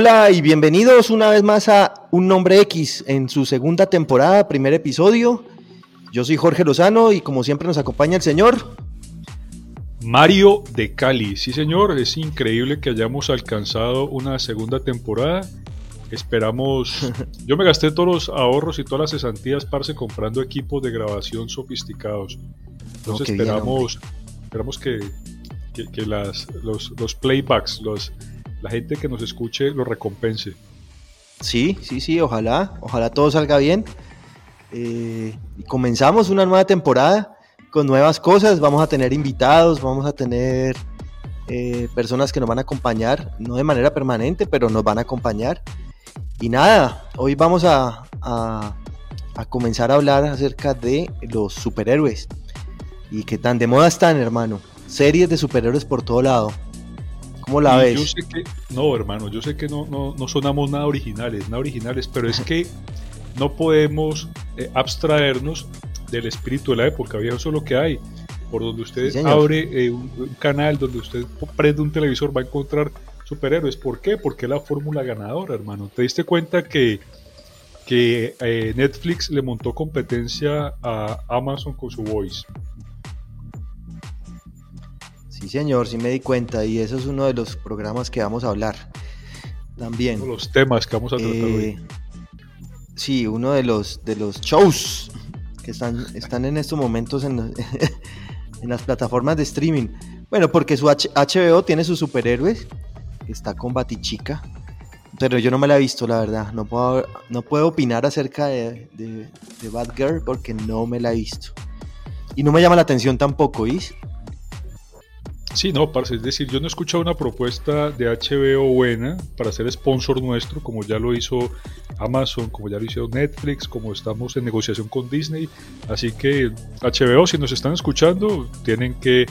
Hola y bienvenidos una vez más a Un Nombre X en su segunda temporada, primer episodio. Yo soy Jorge Lozano y como siempre nos acompaña el señor. Mario de Cali, sí señor, es increíble que hayamos alcanzado una segunda temporada. Esperamos, yo me gasté todos los ahorros y todas las cesantías, parce, comprando equipos de grabación sofisticados. Entonces esperamos, esperamos que, que, las, los, los, playbacks, los, la gente que nos escuche lo recompense. Sí, sí, sí, ojalá, ojalá todo salga bien. Eh, comenzamos una nueva temporada con nuevas cosas. Vamos a tener invitados, vamos a tener eh, personas que nos van a acompañar, no de manera permanente, pero nos van a acompañar. Y nada, hoy vamos a, a, comenzar a hablar acerca de los superhéroes. Y qué tan de moda están, hermano. Series de superhéroes por todo lado. ¿Cómo la ves? Yo sé que, no, hermano, yo sé que no, no, no sonamos nada originales, nada originales, pero es que no podemos eh, abstraernos del espíritu de la época, viejo, eso es lo que hay. Por donde usted abre eh, un, canal, donde usted prende un televisor, va a encontrar superhéroes. ¿Por qué? Porque es la fórmula ganadora, hermano. ¿Te diste cuenta que, que eh, Netflix le montó competencia a Amazon con su Voice? Sí, señor, sí me di cuenta y eso es uno de los programas que vamos a hablar también. Uno de los temas que vamos a tratar hoy. Sí, uno de los, de los shows que están, están en estos momentos en, en las plataformas de streaming. Bueno, porque su HBO tiene sus superhéroes, está con Batichica, pero yo no me la he visto, la verdad. No puedo, no puedo opinar acerca de, de, de Batgirl porque no me la he visto. Y no me llama la atención tampoco, ¿is? Sí, no, parce, es decir, yo no he escuchado una propuesta de HBO buena para ser sponsor nuestro, como ya lo hizo Amazon, como ya lo hizo Netflix, como estamos en negociación con Disney. Así que HBO, si nos están escuchando, tienen que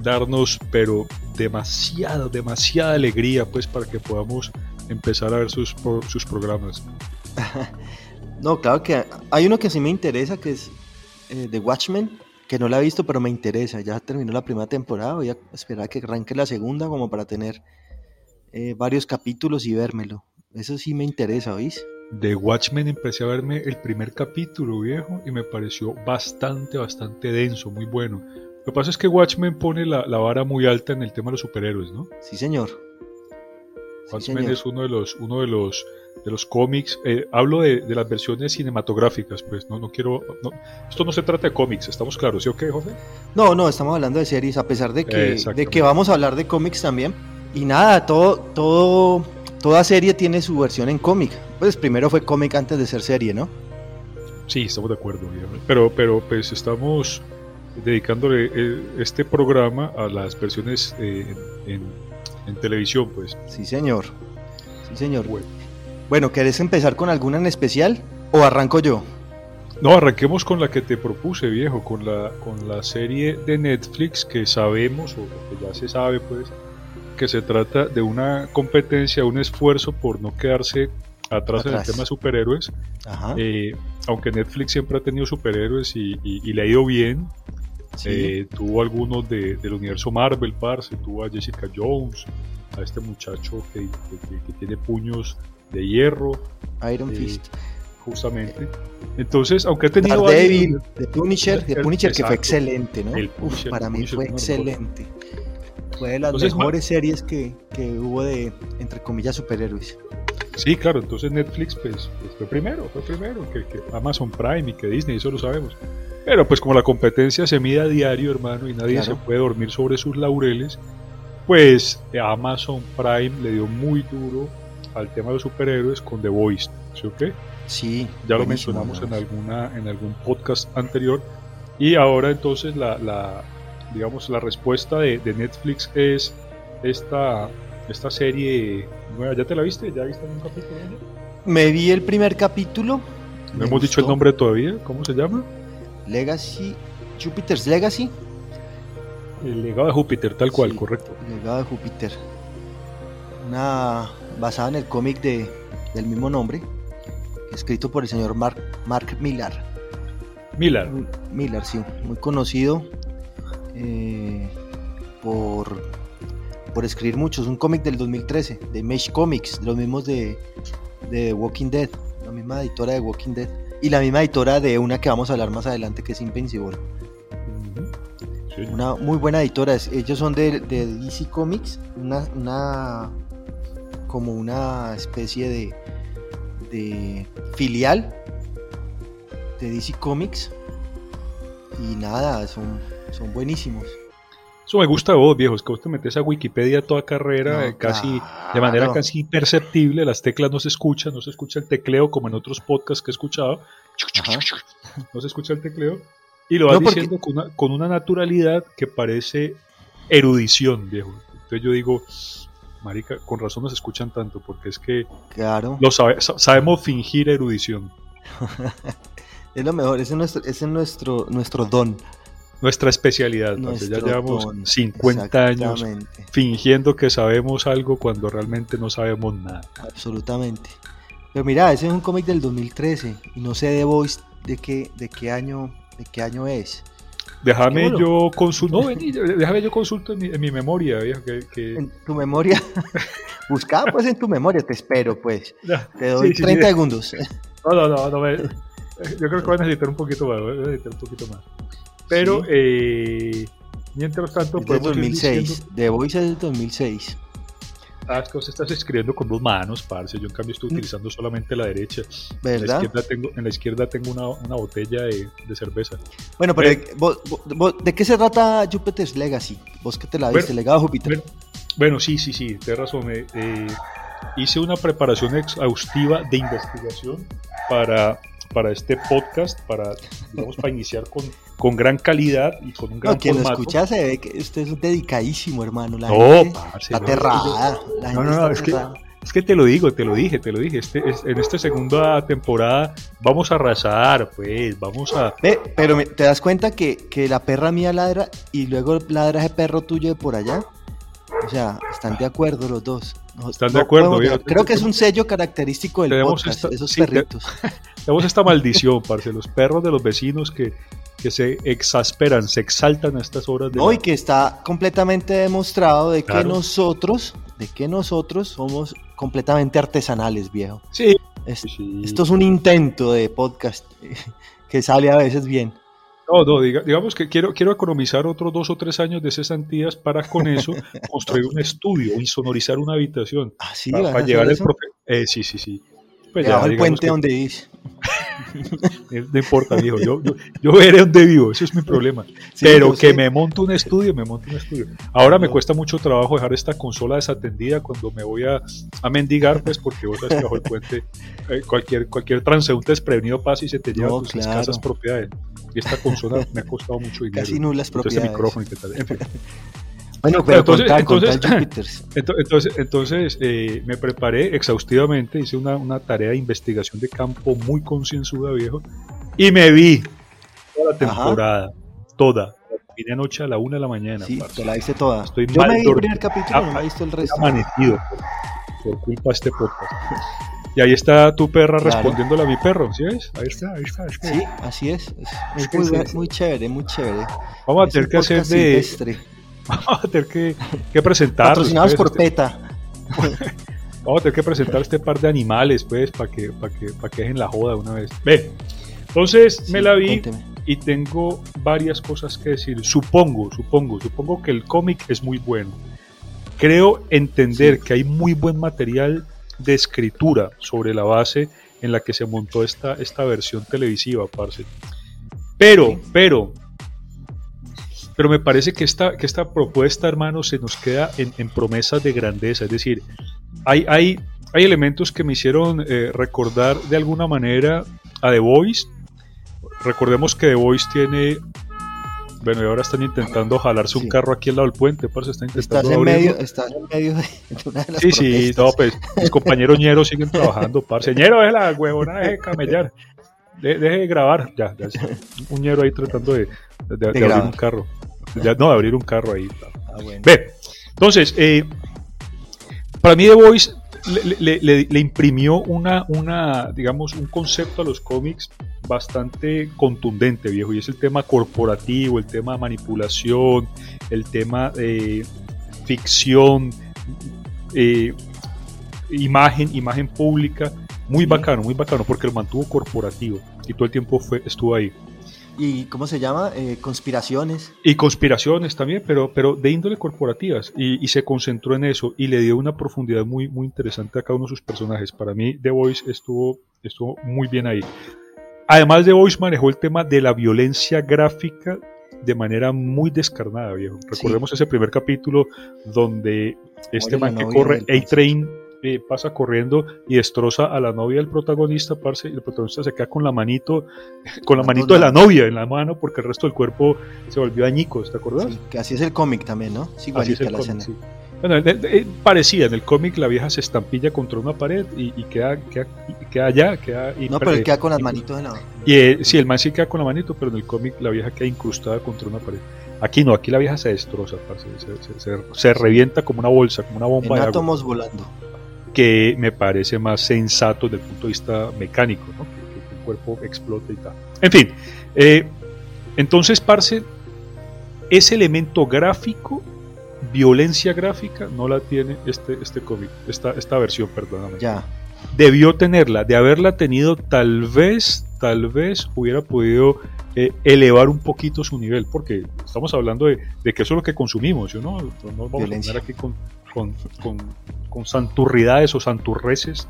darnos, pero demasiada, demasiada alegría, pues, para que podamos empezar a ver sus, sus programas. no, claro que hay uno que sí me interesa, que es eh, The Watchmen que no la he visto, pero me interesa. Ya terminó la primera temporada, voy a esperar a que arranque la segunda como para tener eh, varios capítulos y vérmelo. Eso sí me interesa, ¿oís? De Watchmen empecé a verme el primer capítulo, viejo, y me pareció bastante, bastante denso, muy bueno. Lo que pasa es que Watchmen pone la, la vara muy alta en el tema de los superhéroes, ¿no? Sí, señor. Watchmen es uno de los, uno de los de los cómics. Eh, hablo de, las versiones cinematográficas, pues no, no quiero. esto no se trata de cómics, ¿estamos claros? ¿Sí o qué, José? No, no, estamos hablando de series, a pesar de que, de que vamos a hablar de cómics también. Y nada, todo, todo, toda serie tiene su versión en cómic. Pues primero fue cómic antes de ser serie, ¿no? Sí, estamos de acuerdo. Pero, pero pues estamos dedicándole eh, este programa a las versiones eh, en, en, televisión, pues. Sí, señor. Sí, señor. Bueno. Bueno, ¿querés empezar con alguna en especial o arranco yo? No, arranquemos con la que te propuse, viejo, con la, con la serie de Netflix que sabemos, o que ya se sabe, pues, que se trata de una competencia, un esfuerzo por no quedarse atrás, en el tema de superhéroes. Eh, aunque Netflix siempre ha tenido superhéroes y, le ha ido bien, eh, tuvo algunos de, del universo Marvel, parce, tuvo a Jessica Jones, a este muchacho que tiene puños de hierro. Iron eh, Fist. Justamente. Entonces, aunque ha tenido. Daredevil, The Punisher, The Punisher que fue excelente, ¿no? para mí fue excelente. Fue de las mejores series que, que, hubo de, entre comillas, superhéroes. Sí, claro, entonces Netflix pues, pues fue primero, fue primero que, Amazon Prime y que Disney, eso lo sabemos. Pero pues como la competencia se mide a diario, hermano, y nadie se puede dormir sobre sus laureles, pues Amazon Prime le dio muy duro al tema de los superhéroes con The Voice, ¿sí o qué? Sí. Ya lo mencionamos en, alguna, en algún podcast anterior. Y ahora entonces la, la digamos, la respuesta de, de Netflix es esta, esta serie. Bueno, ¿Ya te la viste? ¿Ya viste un capítulo? Me vi el primer capítulo. No hemos dicho el gustó. nombre todavía. ¿Cómo se llama? Legacy, Jupiter's Legacy. El legado de Júpiter, tal cual, Sí, correcto. Legado de Júpiter. Una basada en el cómic de, del mismo nombre, escrito por el señor Mark, Mark Millar. Miller. Muy- Millar, sí, muy conocido eh, por, por escribir mucho. Es un cómic del 2013, de Image Comics, de los mismos de, de Walking Dead, la misma editora de Walking Dead. Y la misma editora de una que vamos a hablar más adelante, que es Invincible. Sí. Una muy buena editora. Ellos son de, de DC Comics, una, una como una especie de, de filial de DC Comics. Y nada, son, son buenísimos. Eso me gusta de vos, viejos, que vos te metes a Wikipedia toda carrera, No, eh, casi de manera casi imperceptible, las teclas no se escuchan, no se escucha el tecleo como en otros podcasts que he escuchado, Ajá. no se escucha el tecleo, y lo vas No, porque- diciendo con una, con una naturalidad que parece erudición, viejo. Entonces yo digo, marica, con razón nos escuchan tanto, porque es que Claro, lo sabe- sa- sabemos fingir erudición. es lo mejor, ese es nuestro, ese es nuestro, nuestro don. Nuestra especialidad, parce, ya llevamos don, 50 años fingiendo que sabemos algo cuando realmente no sabemos nada. absolutamente. Pero mira, ese es un cómic del 2013 y no sé de Voice de qué, de qué año, de qué año es. Déjame yo consulto, no, vení, déjame yo consulto en mi, en mi memoria, viejo, que, que- En tu memoria, buscá pues en tu memoria, te espero pues. Te doy sí, sí, 30 sí. segundos. No, no, no, no me- yo creo que voy a necesitar un poquito más, voy a necesitar un poquito más. Pero, Sí. eh, mientras tanto, Es ir 2006. diciendo- The Voice es del 2006. Ah, es que vos estás escribiendo con dos manos, parce. Yo en cambio estoy utilizando solamente la derecha. En la ¿Verdad? izquierda tengo, en la izquierda tengo una, una botella de, de cerveza. Bueno, pero ¿de, vos- vos- vos- ¿de qué se trata Jupiter's Legacy? Vos que te la viste, Bueno, Legado de Júpiter. Bueno, bueno, sí, sí, sí, tienes razón. eh, eh, hice una preparación exhaustiva de investigación para, para este podcast, para, digamos, para iniciar con, con gran calidad y con un gran no, quien lo formato. escucha se ve que usted es dedicadísimo, hermano. La No, gente parce, está no, aterrada. La No, gente no, no, está es que-. Es que te lo digo, te lo dije, te lo dije. Este, es- en esta segunda temporada vamos a arrasar, pues, vamos a... Ve, pero me- te das cuenta que, que la perra mía ladra y luego ladra ese perro tuyo de por allá. O sea, están de acuerdo los dos. No- Están de no acuerdo, podemos mira, Creo que es un sello característico del podcast, esta- esos sí, te- perritos. Tenemos esta maldición, parce, los perros de los vecinos que, que se exasperan, se exaltan a estas horas de... No, la- y que está completamente demostrado de que Claro. nosotros, de que nosotros somos completamente artesanales, viejo. Sí, Es- sí. Esto es un intento de podcast que sale a veces bien. No, no, diga- digamos que quiero, quiero economizar otros dos o tres años de cesantías para con eso construir un estudio, insonorizar una habitación. Así para, vas a para hacer llevar el profe- eh, sí, sí, sí. Pues ya, digamos puente que- donde dice. eh, No importa, viejo. Yo, yo, yo veré dónde vivo, eso es mi problema. Sí, Pero que sé. me monto un estudio, me monto un estudio. Ahora me cuesta mucho trabajo dejar esta consola desatendida cuando me voy a, a mendigar, pues porque vos sabes que bajo el puente eh, cualquier, cualquier transeúnte desprevenido pasa y se te lleva No, tus claro. escasas propiedades. Y esta consola me ha costado mucho dinero. Casi nulas Entonces, este propiedades. micrófono y qué tal. En fin. Bueno, pero Entonces- contá, contá entonces-. Ento- Entonces, entonces eh, me preparé exhaustivamente, hice una, una tarea de investigación de campo muy concienzuda, viejo, y me vi toda la Ajá. temporada, toda. Vine anoche a la una de la mañana, Sí, parce. te la viste toda. Estoy Yo mal me vi el primer capítulo, no me he visto el resto. amanecido por, por culpa de este podcast. Y ahí está tu perra Claro. respondiéndole a mi perro, ¿sí ves? Ahí está, ahí está. es que Sí, así es. Es, es muy, muy chévere, muy chévere. Vamos a tener que hacer de... silvestre. Vamos a tener que, que presentar. Patrocinados por este, PETA. Vamos a tener que presentar este par de animales, pues, para que, para que, para que dejen la joda una vez. Ve, entonces me la vi cuénteme. y tengo varias cosas que decir. Supongo, supongo, supongo que el cómic es muy bueno. Creo entender que hay muy buen material de escritura sobre la base en la que se montó esta, esta versión televisiva, parce. Pero, Sí. pero, pero me parece que esta, que esta propuesta, hermano, se nos queda en, en promesas de grandeza. Es decir, hay, hay, hay elementos que me hicieron eh, recordar de alguna manera a The Voice. Recordemos que The Voice tiene Bueno, y ahora están intentando jalarse un Sí. carro aquí al lado del puente, parce, están Estás intentando en abrirlo. medio, estás en medio de una de las Sí, sí, no, pues mis compañeros ñeros siguen trabajando, parce. Ñero, deje la huevona, deje de camellar. De- deje de grabar. Ya, ya. Un ñero ahí tratando de, de- de abrir un carro. No, de abrir un carro ahí. Ah, bueno. Ve, entonces, eh, para mí The Voice le, le- le- le imprimió una, una, digamos, un concepto a los cómics bastante contundente, viejo, y es el tema corporativo, el tema manipulación, el tema eh, ficción, eh, imagen, imagen pública, muy bacano, muy bacano, porque lo mantuvo corporativo y todo el tiempo fue, estuvo ahí. ¿Y cómo se llama? Eh, conspiraciones. Y conspiraciones también, pero, pero de índole corporativas. Y, y se concentró en eso y le dio una profundidad muy, muy interesante a cada uno de sus personajes. Para mí, The Voice estuvo, estuvo muy bien ahí. Además, The Voice manejó el tema de la violencia gráfica de manera muy descarnada, viejo. Recordemos ese primer capítulo donde este la man que novia corre, A-Train, eh, pasa corriendo y destroza a la novia del protagonista, parce, y el protagonista se queda con la manito, con la manito de la novia en la mano porque el resto del cuerpo se volvió añicos, ¿te acordás? Sí, que así es el cómic también, ¿no? Es Así es el la cómic, escena. sí. Bueno, eh, parecía, en el cómic la vieja se estampilla contra una pared y, y queda, queda, queda allá, queda... No, pero él queda con las manitos en la. Y eh, sí, el man sí queda con la manito, pero en el cómic la vieja queda incrustada contra una pared. Aquí no, aquí la vieja se destroza, parce, se, se- se- se revienta como una bolsa, como una bomba En de agua, átomos volando. Que me parece más sensato desde el punto de vista mecánico, ¿no? que, que el cuerpo explote y tal. En fin, eh, entonces, parce, ese elemento gráfico, violencia gráfica, no la tiene este, este cómic, esta, esta versión, perdóname Ya. debió tenerla. De haberla tenido, tal vez, tal vez hubiera podido eh, elevar un poquito su nivel, porque estamos hablando de, de que eso es lo que consumimos, ¿yo ¿no? No vamos Violencia. a aquí con, con, con, con santurridades o santurreces,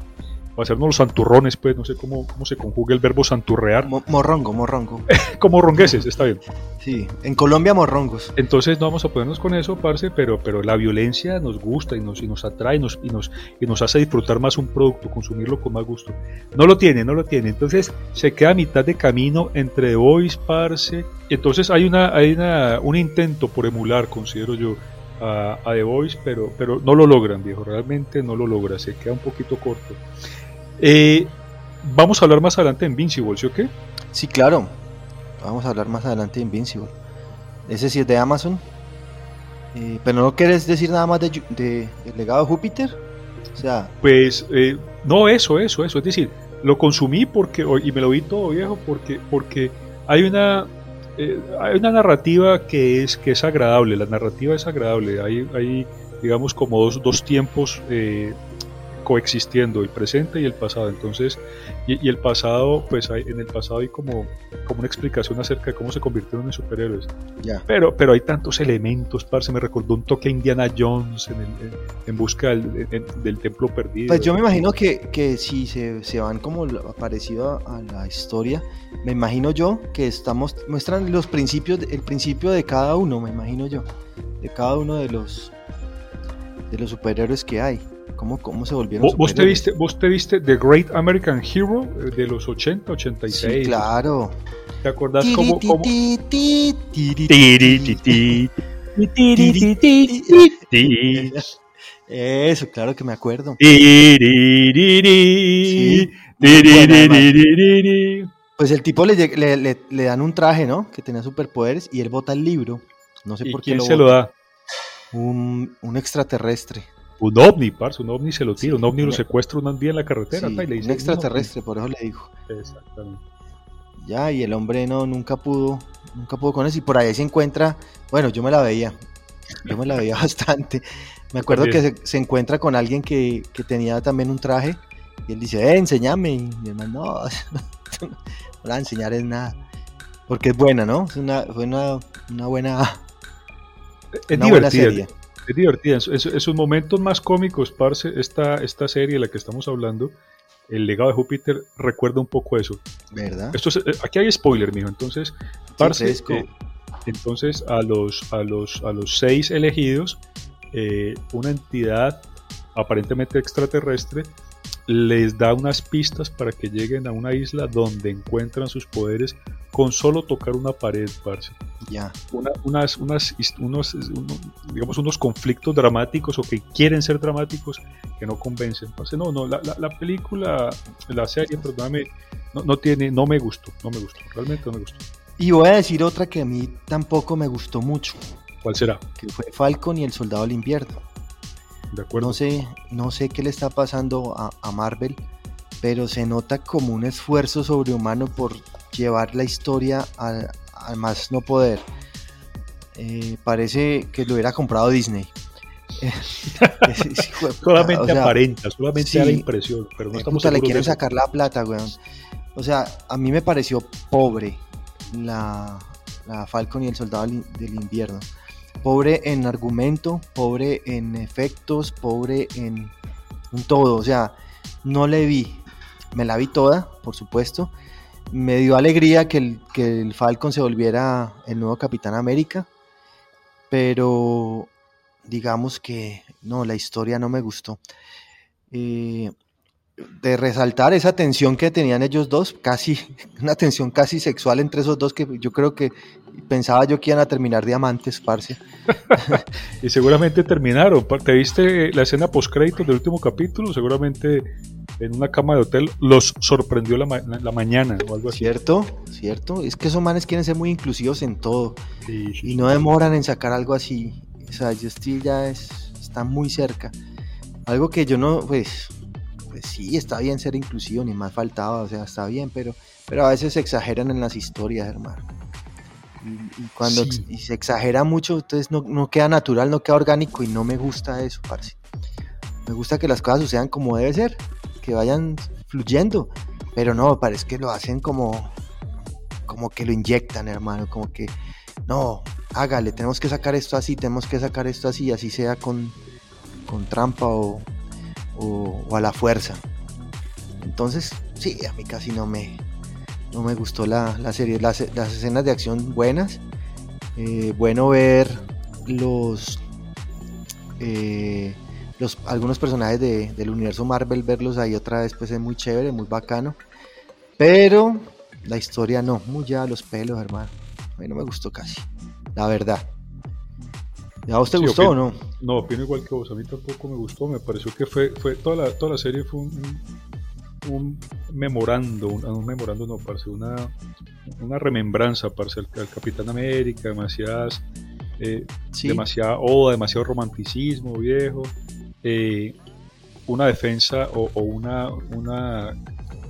o hacernos los santurrones, pues, no sé cómo, cómo se conjuga el verbo santurrear, Mo- morrongo, morrongo. como rongueses, está bien. Sí. En Colombia, morrongos. Entonces no vamos a ponernos con eso, parce, pero, pero la violencia nos gusta y nos, y nos atrae y nos, y, nos, y nos hace disfrutar más un producto, consumirlo con más gusto. No lo tiene, no lo tiene. Entonces se queda a mitad de camino entre The Voice, parce. Entonces hay, una, hay una, un intento por emular, considero yo, a, a The Voice, pero, pero no lo logran, viejo. Realmente no lo logra, se queda un poquito corto. Eh, vamos a hablar más adelante de Invincible, ¿sí o qué? Sí, claro. Vamos a hablar más adelante de Invincible. Ese sí es de Amazon. Eh, pero no quieres decir nada más de, Ju- de, del legado de Júpiter. O sea, Pues eh, no, eso, eso, eso. Es decir, lo consumí porque y me lo vi todo viejo porque porque hay una eh, hay una narrativa que es que es agradable. La narrativa es agradable. Hay hay digamos como dos, dos tiempos eh, coexistiendo el presente y el pasado entonces y, y el pasado pues hay, en el pasado hay como como una explicación acerca de cómo se convirtieron en superhéroes ya. pero, pero hay tantos elementos, parce, me recordó un toque a Indiana Jones en, el- en- en busca del, en- del templo perdido. Pues yo me imagino que, que si se, se van como parecido a, a la historia, me imagino yo que estamos muestran los principios, el principio de cada uno, me imagino yo, de cada uno de los de los superhéroes que hay, cómo, cómo se volvieron ¿Vos, te viste, ¿Vos te viste The Great American Hero eh, de los 80, 86? Sí, claro. ¿Te acordás cómo? Eso, claro que me acuerdo. Sí. Pues el tipo le, le, le- le dan un traje, ¿no? Que tenía superpoderes y él bota el libro. No sé ¿Y por qué quién lo se lo da? Un, un extraterrestre. Un ovni, parce, un ovni se lo tira, Sí, un ovni lo un- secuestra un día en la carretera Sí, ta, y le un dice, extraterrestre, por eso le dijo. Exactamente. Ya, y el hombre no, nunca pudo, nunca pudo con eso. Y por ahí se encuentra, bueno, yo me la veía. Yo me la veía bastante. Me acuerdo que se, se encuentra con alguien que, que tenía también un traje. Y él dice, eh, enséñame. Y mi hermano, no, no la a enseñar es nada. Porque es buena, ¿no? Es una, fue una, una buena, Es una buena divertida, serie. Es divertida. En, su- en su- en sus momentos más cómicos, parce, esta, esta serie de la que estamos hablando, El legado de Júpiter, recuerda un poco eso. ¿Verdad? Esto es- eh, aquí hay spoiler, mijo. Entonces, parce, fresco. eh, entonces a los, a los, a los seis elegidos, eh, una entidad aparentemente extraterrestre les da unas pistas para que lleguen a una isla donde encuentran sus poderes con solo tocar una pared, parce. Ya. unas, unas, unos, digamos, unos conflictos dramáticos o que quieren ser dramáticos que no convencen. Parce. No, no, la, la, película, la serie, perdóname, no, no, tiene, no me gustó, no me gustó, realmente no me gustó. Y voy a decir otra que a mí tampoco me gustó mucho. ¿Cuál será? Que fue Falcon y el Soldado del Invierno. De acuerdo. No sé, no sé qué le está pasando a, Marvel, pero se nota como un esfuerzo sobrehumano por llevar la historia al, más no poder. Eh, parece que lo hubiera comprado Disney. solamente aparenta, solamente da la impresión, pero no estamos le quieren sacar la plata, weón. O sea, a mí me pareció pobre la, Falcon y el Soldado del Invierno. Pobre en argumento, pobre en efectos, pobre en, todo. O sea, no le vi. Me la vi toda, por supuesto. Me dio alegría que el, que el Falcon se volviera el nuevo Capitán América. Pero digamos que no, la historia no me gustó. Eh, de resaltar esa tensión que tenían ellos dos, casi, una tensión casi sexual entre esos dos que yo creo que pensaba yo que iban a terminar diamantes, parce. y seguramente terminaron. ¿Te viste la escena post créditos del último capítulo? Seguramente en una cama de hotel los sorprendió la, la, mañana o algo así. Cierto, cierto. Es que esos manes quieren ser muy inclusivos en todo y no demoran en sacar algo así. O sea, Justin ya es, está muy cerca. Algo que yo no, pues, pues sí, está bien ser inclusivo, ni más faltaba, o sea, está bien, pero, pero a veces se exageran en las historias, hermano. Y, cuando se exagera mucho, entonces no, queda natural, no queda orgánico y no me gusta eso, parce. Me gusta que las cosas sucedan como debe ser, que vayan fluyendo, pero no, parece que lo hacen como, como que lo inyectan, hermano, como que, no, hágale, tenemos que sacar esto así, tenemos que sacar esto así, así sea con, con trampa o, o, a la fuerza. Entonces, sí, a mí casi no me, no me gustó la, serie. Las, escenas de acción buenas. Eh, bueno ver los, eh, los algunos personajes del universo Marvel, verlos ahí otra vez, pues es muy chévere, muy bacano. Pero la historia no, muy ya los pelos, hermano. A mí no me gustó casi, la verdad. ¿A vos te gustó o no? No, opino igual que vos. A mí tampoco me gustó. Me pareció que fue, fue toda, la, toda la serie fue un, un, memorando, un, memorando, no, parece una, una remembranza, parece al, Capitán América, demasiadas, eh, demasiada oda, demasiado romanticismo viejo, eh, una defensa o, una, una,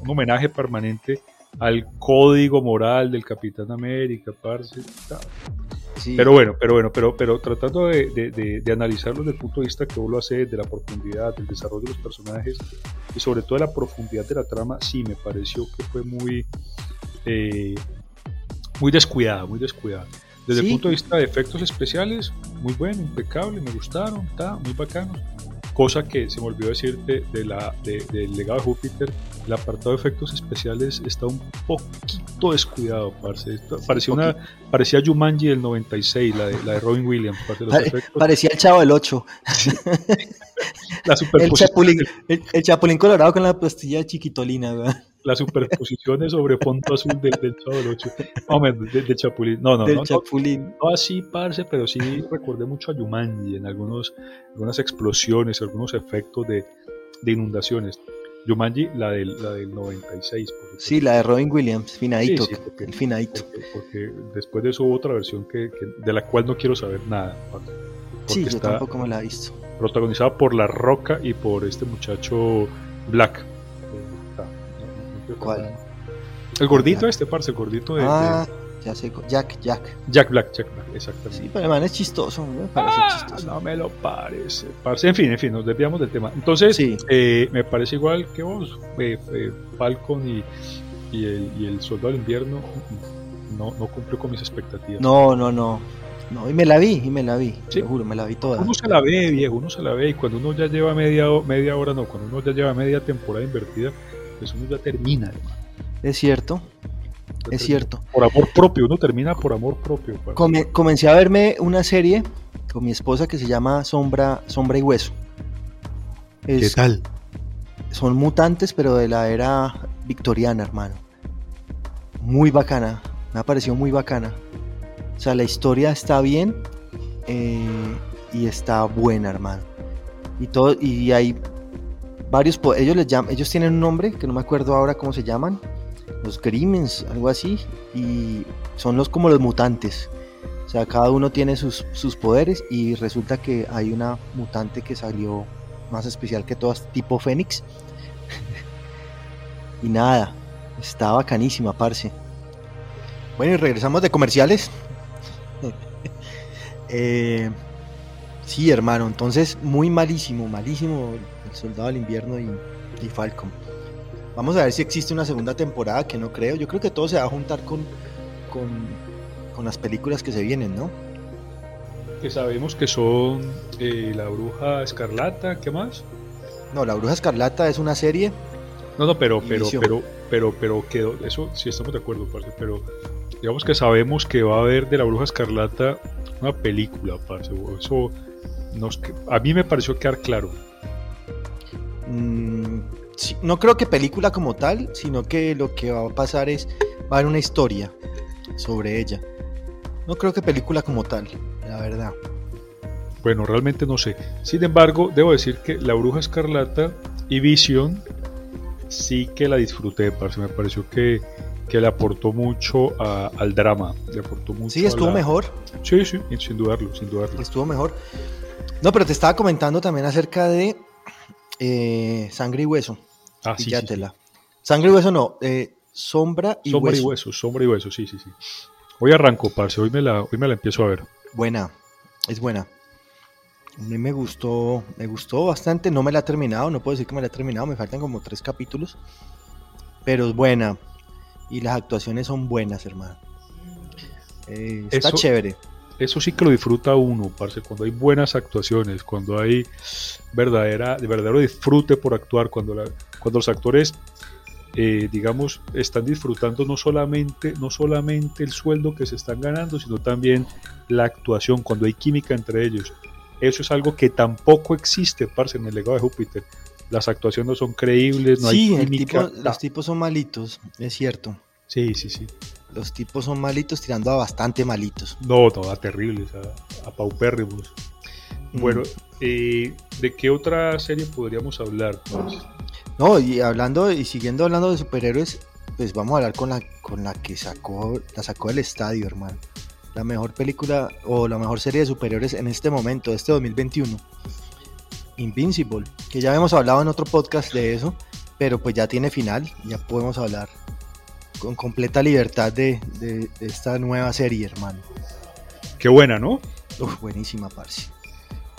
un homenaje permanente al código moral del Capitán América, parce. Pero bueno, pero bueno, pero, pero tratando de, de, analizarlo desde el punto de vista que vos lo haces, de la profundidad, del desarrollo de los personajes y sobre todo de la profundidad de la trama, sí me pareció que fue muy, eh, muy descuidada, muy descuidada. Desde el punto de vista de efectos especiales, muy bueno, impecable, me gustaron, está muy bacano cosa que se me olvidó decirte de la, del legado de Júpiter, el apartado de efectos especiales está un poquito descuidado, parce. parecía, una, parecía Jumanji del 96, la de, la de Robin Williams. parecía el chavo del 8. la el, chapulín, el, chapulín colorado con la pastilla chiquitolina, ¿verdad? Las superposiciones sobre fondo azul del, del Chavo del 8. No, del, Chapulín. No, no, del no, Chapulín. No, así, parce, pero sí recordé mucho a Yumanji en algunos, algunas explosiones, algunos efectos de, de inundaciones. Yumanji, la del, la del 96. Por sí, la de Robin Williams, finadito. el finadito. Porque, después de eso hubo otra versión que, de la cual no quiero saber nada. Sí, yo tampoco me la he visto. Protagonizada por La Roca y por este muchacho Black. ¿Cuál? El gordito este, parce, el gordito de... Ah, ya sé, Jack, Jack. Jack Black, Jack Black, exactamente. Sí, pero el man es chistoso, me parece ah, chistoso. No me lo parece, parce. En fin, en fin, nos desviamos del tema. Entonces, eh, me parece igual que vos, eh, eh, Falcon y, y, el, y el Soldado del Invierno no, no cumplió con mis expectativas. No, no, no. No, y me la vi, y me la vi, te juro, me la vi toda. Uno se la ve, viejo, uno se la ve, y cuando uno ya lleva media, media hora, no, cuando uno ya lleva media temporada invertida, pues uno ya termina, hermano. Es cierto, es cierto. Por amor propio, uno termina por amor propio. comencé a verme una serie con mi esposa que se llama Sombra, Sombra y Hueso. ¿Qué tal? son mutantes, pero de la era victoriana, hermano. Muy bacana, me ha parecido muy bacana. O sea, la historia está bien eh, y está buena, hermano. Y todo, y hay varios, ellos les llaman, ellos tienen un nombre que no me acuerdo ahora cómo se llaman, los Grimmens, algo así, y son los como los mutantes. O sea, cada uno tiene sus, sus poderes y resulta que hay una mutante que salió más especial que todas, tipo Fénix. y nada, está bacanísima, parce. Bueno, y regresamos de comerciales. eh, sí, hermano, entonces muy malísimo, malísimo Soldado del Invierno y, y, Falcon. Vamos a ver si existe una segunda temporada, que no creo. Yo creo que todo se va a juntar con, con, con las películas que se vienen, ¿no? Que sabemos que son eh, La Bruja Escarlata, ¿qué más? No, La Bruja Escarlata es una serie. No, no, pero, pero, pero, pero, pero, quedó, eso sí estamos de acuerdo, parce, pero digamos que sabemos que va a haber de La Bruja Escarlata una película, parce, eso nos, a mí me pareció quedar claro. Mm, no creo que película como tal, sino que lo que va a pasar es, va a haber una historia sobre ella. No creo que película como tal, la verdad. Bueno, realmente no sé. Sin embargo, debo decir que La Bruja Escarlata y Vision sí que la disfruté, parce. Me pareció que, que le aportó mucho a, al drama. Le aportó mucho sí, estuvo la... mejor. Sí, sí, sin dudarlo, sin dudarlo. Estuvo mejor. No, pero te estaba comentando también acerca de eh, Sangre y Hueso. Ah, sí, sí, sí. Sangre y Hueso no, eh, Sombra y sombra Hueso. y Hueso. Sombra y Hueso, sí, sí, sí. Hoy arranco, parce. Hoy me la, hoy me la empiezo a ver. Buena, es buena. A mí me gustó, me gustó bastante. No me la he terminado, no puedo decir que me la he terminado. Me faltan como tres capítulos. Pero es buena. Y las actuaciones son buenas, hermano. Eh, está Eso- chévere. Eso sí que lo disfruta uno, parce, cuando hay buenas actuaciones, cuando hay verdadera, de verdadero disfrute por actuar, cuando, la- cuando los actores, eh, digamos, están disfrutando no solamente, no solamente el sueldo que se están ganando, sino también la actuación, cuando hay química entre ellos. Eso es algo que tampoco existe, parce, en el legado de Júpiter. Las actuaciones no son creíbles, no sí, hay el química. tipo- los tipos son malitos, es cierto. Sí, sí, sí. Los tipos son malitos tirando a bastante malitos. No, no, a terribles, a, a paupérrimos. Mm. Bueno, eh, ¿de qué otra serie podríamos hablar? parce? No, y hablando y siguiendo hablando de superhéroes, pues vamos a hablar con la con la que sacó la sacó del estadio, hermano. La mejor película o la mejor serie de superhéroes en este momento, este 2021. Invincible, que ya habíamos hablado en otro podcast de eso, pero pues ya tiene final, ya podemos hablar con completa libertad de, de- de esta nueva serie, hermano. Qué buena, ¿no? Uf, buenísima, parce.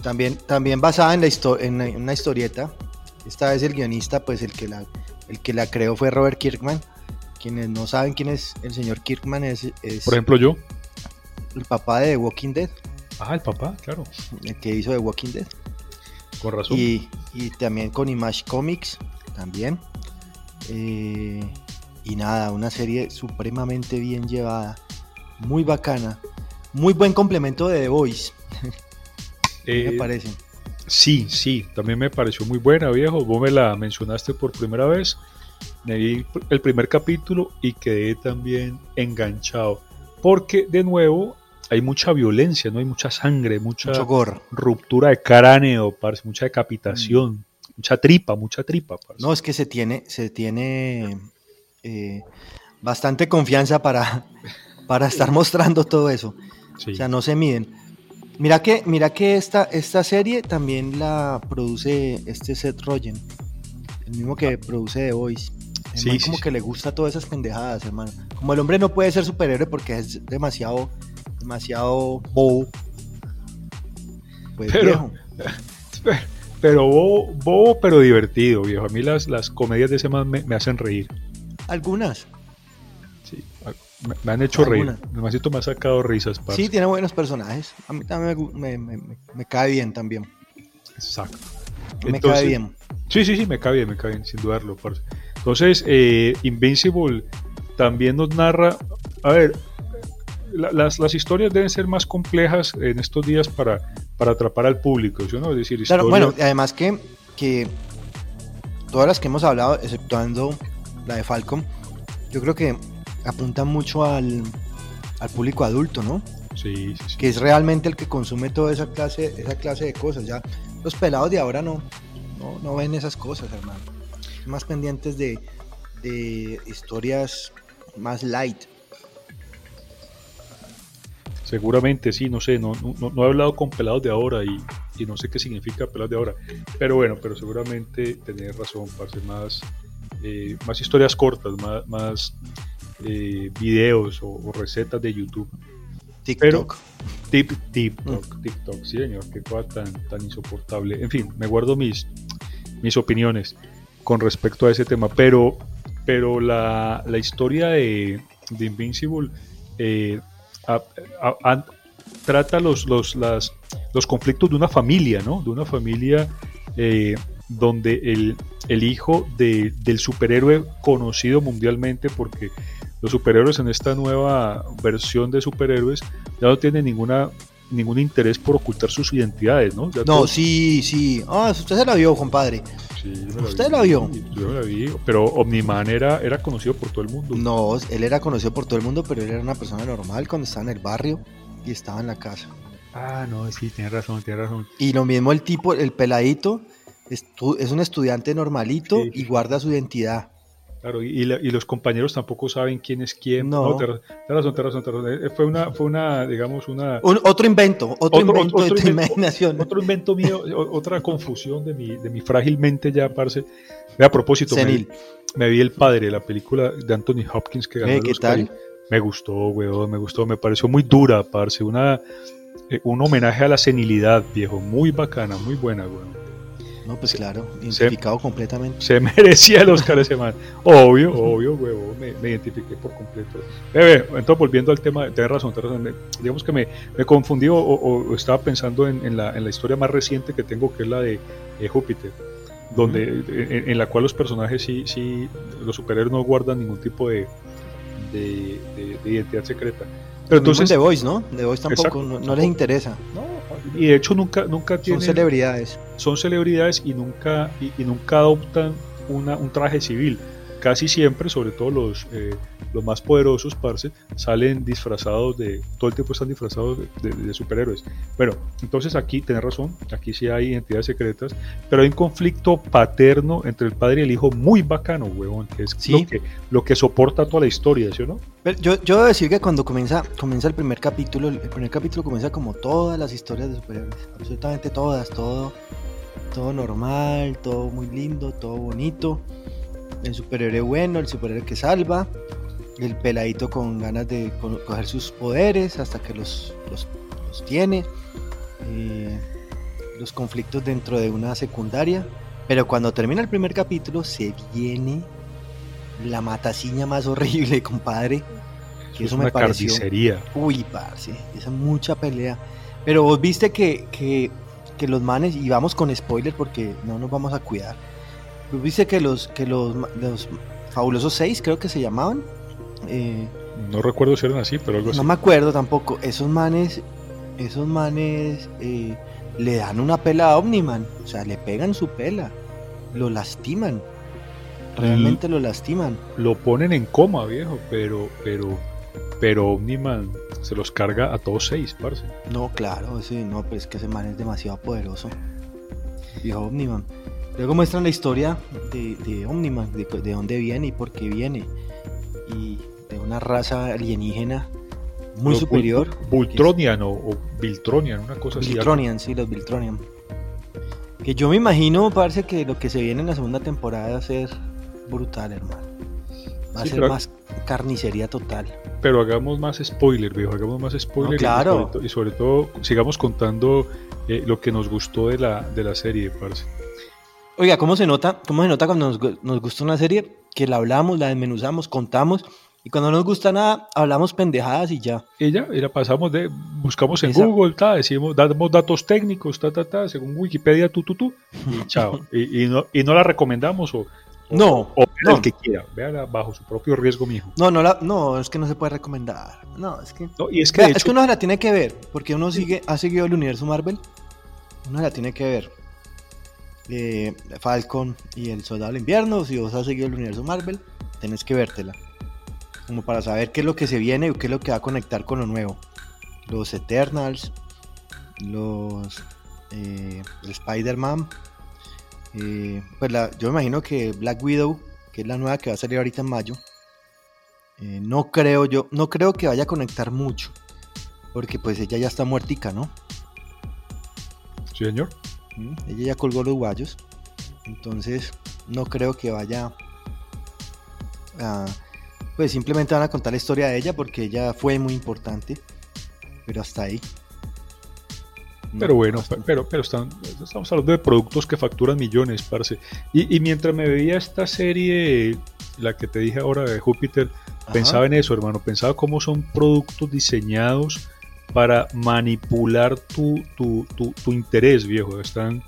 También, también basada en, la histo- en, una historieta. Esta vez el guionista, pues el que la, el que la creó fue Robert Kirkman. Quienes no saben quién es el señor Kirkman, es, es Por ejemplo, yo. el papá de The Walking Dead, Ah, el papá, claro. el que hizo The Walking Dead. Con razón. Y, y también con Image Comics, también. Eh, y nada, una serie supremamente bien llevada, muy bacana. Muy buen complemento de The Voice, Eh, me parece. sí, sí, también me pareció muy buena, viejo. Vos me la mencionaste por primera vez. Me vi el primer capítulo y quedé también enganchado. Porque, de nuevo, hay mucha violencia, ¿no? Hay mucha sangre, mucha ruptura de cráneo, parce, mucha decapitación, mucha tripa, mucha tripa, parce. No, es que se tiene, se tiene eh, bastante confianza para, para estar mostrando todo eso. Sí. O sea, no se miden. Mira que, mira que esta, esta serie también la produce este Seth Rogen, el mismo que produce The Voice. El Sí, man como sí. que le gusta todas esas pendejadas, hermano. Como el hombre no puede ser superhéroe porque es demasiado, demasiado bobo. Pues Pero- viejo. Pero bobo, bobo, pero divertido, viejo. A mí las, las comedias de ese man me, me hacen reír. Algunas. Sí, me, han hecho reír. Masito me ha sacado risas, parce. Sí, tiene buenos personajes. A mí también me me, me- me- cae bien también. Exacto. Me cae bien. Sí, sí, sí, me cae bien, me cae bien, sin dudarlo, parce. Entonces, eh, Invincible también nos narra. A ver, la- las, las historias deben ser más complejas en estos días para, para atrapar al público, ¿sí no? Es decir, Claro, bueno, además que, que todas las que hemos hablado, exceptuando la de Falcon, yo creo que apuntan mucho al, al público adulto, ¿no? Sí, sí, sí. Que es realmente el que consume toda esa clase, esa clase de cosas. Ya los pelados de ahora no, no, no ven esas cosas, hermano. Más pendientes de, de historias más light. Seguramente sí, no sé, no, no, no he hablado con pelados de ahora y, y, no sé qué significa pelados de ahora. Pero bueno, pero seguramente tenés razón, parce, más, eh, más historias cortas, más, más eh, videos o, o, recetas de YouTube. TikTok. Pero, tip, TikTok, mm. TikTok, sí señor, qué cosa tan, tan insoportable. En fin, me guardo mis, mis opiniones con respecto a ese tema, pero, pero la, la historia de, de Invincible... Eh, a, a, a, trata los, los, las, los conflictos de una familia, ¿no? De una familia eh, donde el, el hijo de, del superhéroe conocido mundialmente, porque los superhéroes en esta nueva versión de superhéroes ya no tienen ninguna ningún interés por ocultar sus identidades, ¿no? Ya no, todo... sí, sí. Ah, usted se la vio, compadre. Sí, ¿Usted vi, la vio? Yo la vi, pero Omniman era, era conocido por todo el mundo. No, él era conocido por todo el mundo, pero él era una persona normal cuando estaba en el barrio y estaba en la casa. Ah, no, sí, tiene razón, tiene razón. Y lo mismo el tipo, el peladito, es, un estudiante normalito sí. y guarda su identidad. Claro, y, la, y, los compañeros tampoco saben quién es quién. No, no te, te razón, te razón, te razón. Fue una, fue una, digamos, una... Un, otro invento, otro, otro invento otro de tu invento, imaginación. Otro invento mío, otra confusión de mi, de mi frágilmente ya, parce. A propósito, me, me, vi El Padre, la película de Anthony Hopkins que ganó ¿Eh, ¿Qué tal? Me gustó, weón, me gustó, me pareció muy dura, parce. Una, eh, un homenaje a la senilidad, viejo. Muy bacana, muy buena, weón. No, pues claro, identificado se, completamente. Se merecía el Oscar ese man. Obvio, obvio, huevo, me, me, identifiqué por completo. Entonces volviendo al tema, tenés razón, tenés razón. digamos que me, me confundí o, estaba pensando en, en, la, en, la, historia más reciente que tengo, que es la de eh, Júpiter, donde, uh -huh. en, en, la cual los personajes sí, sí, los superhéroes no guardan ningún tipo de, de, de, de identidad secreta. Pero entonces The Voice, ¿no? The Voice tampoco, no, no, les interesa. No, y de hecho nunca, nunca tienen. Son celebridades. Son celebridades y nunca, y, y nunca adoptan una, un traje civil. Casi siempre, sobre todo los, eh, los más poderosos, parce, salen disfrazados de. Todo el tiempo están disfrazados de, de, de, superhéroes. Bueno, entonces aquí tenés razón, aquí sí hay identidades secretas, pero hay un conflicto paterno entre el padre y el hijo muy bacano, huevón, que es ¿Sí? lo, que, lo que soporta toda la historia, ¿sí o no? Pero yo, yo debo decir que cuando comienza, comienza el primer capítulo, el primer capítulo comienza como todas las historias de superhéroes, absolutamente todas, todo, todo normal, todo muy lindo, todo bonito el superhéroe bueno, el superhéroe que salva, el peladito con ganas de coger sus poderes hasta que los, los, los tiene, eh, los conflictos dentro de una secundaria, pero cuando termina el primer capítulo se viene la mataciña más horrible, compadre. Que eso, me pareció. Carnicería. Uy, parce, esa mucha pelea. Pero vos viste que, que, que los manes, y vamos con spoiler porque no nos vamos a cuidar viste que los que los, los fabulosos seis creo que se llamaban. Eh, no recuerdo si eran así, pero algo así. No me acuerdo tampoco. Esos manes, esos manes eh, le dan una pela a Omniman. O sea, le pegan su pela. Lo lastiman. Realmente lo lastiman. Lo ponen en coma, viejo, pero, pero, pero Omniman se los carga a todos seis, parce. No, claro, sí, no, pero es que ese man es demasiado poderoso. Viejo Omniman. Luego muestran la historia de, de Omniman, de, de, dónde viene y por qué viene. Y de una raza alienígena muy los superior. Vultronian o, o Viltronian, una cosa Viltronian, así. sí, los Viltronian. Que yo me imagino, parece que lo que se viene en la segunda temporada va a ser brutal, hermano. Va a sí, ser pero... más carnicería total. Pero hagamos más spoiler, viejo, hagamos más spoiler. No, claro. Y sobre, todo, y sobre todo sigamos contando eh, lo que nos gustó de la, de la serie, parce. Oiga, ¿cómo se nota? ¿Cómo se nota cuando nos, nos gusta una serie? Que la hablamos, la desmenuzamos, contamos y cuando no nos gusta nada, hablamos pendejadas y ya. Y ya, y la pasamos de, buscamos en Esa. Google, ta, decimos, damos datos técnicos, ta, ta, ta, según Wikipedia, tú, tú, tú, y chao. y, y, no, y no la recomendamos o, o no, o, no. el que quiera, véala bajo su propio riesgo, mijo. No, no, la, no, es que no se puede recomendar. No, es que. No, y es que, Vea, hecho, es que uno se la tiene que ver, porque uno sigue, ha seguido el universo Marvel, uno se la tiene que ver. Eh, Falcon y el Soldado del Invierno, si vos has seguido el universo Marvel, tenés que vértela. Como para saber qué es lo que se viene y qué es lo que va a conectar con lo nuevo. Los Eternals, los eh, Spider-Man. Eh, pues yo me imagino que Black Widow, que es la nueva que va a salir ahorita en mayo, eh, no creo yo, no creo que vaya a conectar mucho, porque pues ella ya está muertica, ¿no? Sí, señor. Mm, ella ya colgó los guayos, entonces no creo que vaya a, pues simplemente van a contar la historia de ella porque ella fue muy importante, pero hasta ahí. Pero bueno, pero, pero están, estamos hablando de productos que facturan millones, parce. Y, y, mientras me veía esta serie, la que te dije ahora de Júpiter, Pensaba en eso, hermano. Pensaba cómo son productos diseñados para manipular tu, tu, tu, interés, viejo. Están,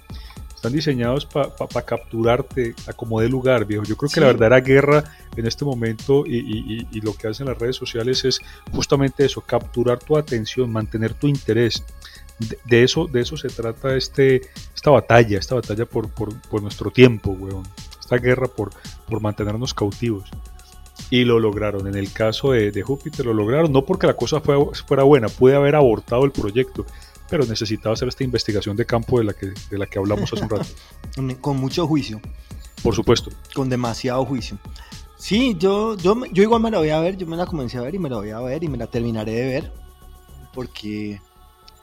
están diseñados para capturarte a como de lugar, viejo. Yo creo que la verdadera guerra en este momento y, y, y, lo que hacen las redes sociales es justamente eso, capturar tu atención, mantener tu interés. De, eso, de eso se trata este, esta batalla, esta batalla por, por, por nuestro tiempo, weón. Esta guerra por, por mantenernos cautivos y lo lograron. En el caso de, Júpiter lo lograron, no porque la cosa fuera buena, pude haber abortado el proyecto, pero necesitaba hacer esta investigación de campo de la que, de la que hablamos hace un rato. Con mucho juicio. Por supuesto. Con demasiado juicio. Sí, yo, yo, yo igual me la voy a ver, yo me la comencé a ver y me la voy a ver y me la terminaré de ver. Porque,